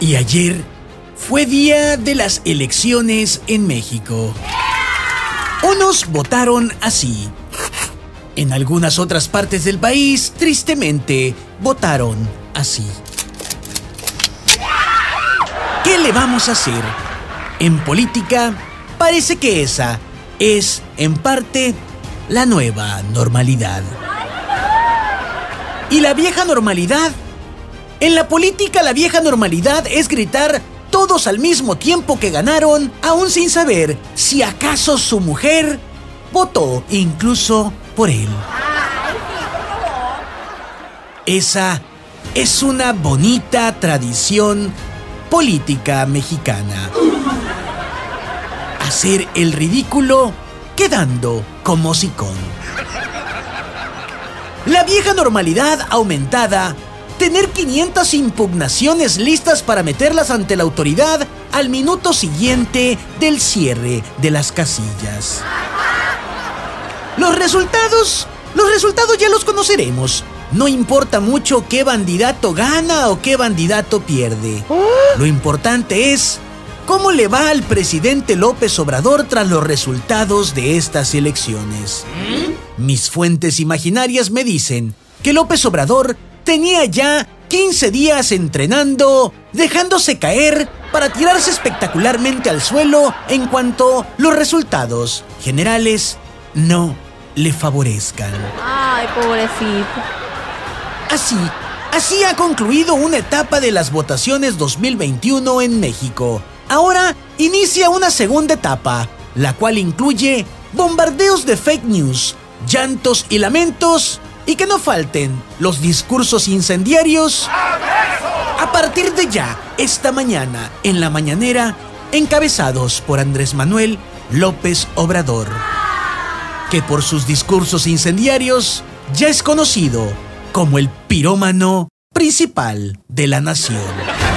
Y ayer fue día de las elecciones en México. Unos votaron así. En algunas otras partes del país, tristemente, votaron así. ¿Qué le vamos a hacer? En política, parece que esa es, en parte, la nueva normalidad. ¿Y la vieja normalidad? En la política la vieja normalidad es gritar todos al mismo tiempo que ganaron, aún sin saber si acaso su mujer votó incluso por él. Esa es una bonita tradición política mexicana. Hacer el ridículo quedando como sicón. La vieja normalidad aumentada tener 500 impugnaciones listas para meterlas ante la autoridad al minuto siguiente del cierre de las casillas. Los resultados, los resultados ya los conoceremos. No importa mucho qué bandidato gana o qué bandidato pierde. Lo importante es cómo le va al presidente López Obrador tras los resultados de estas elecciones. Mis fuentes imaginarias me dicen que López Obrador tenía ya 15 días entrenando, dejándose caer para tirarse espectacularmente al suelo en cuanto los resultados generales no le favorezcan. Ay, pobrecito. Así, así ha concluido una etapa de las votaciones 2021 en México. Ahora inicia una segunda etapa, la cual incluye bombardeos de fake news, llantos y lamentos y que no falten los discursos incendiarios. A partir de ya, esta mañana, en la mañanera, encabezados por Andrés Manuel López Obrador, que por sus discursos incendiarios ya es conocido como el pirómano principal de la nación.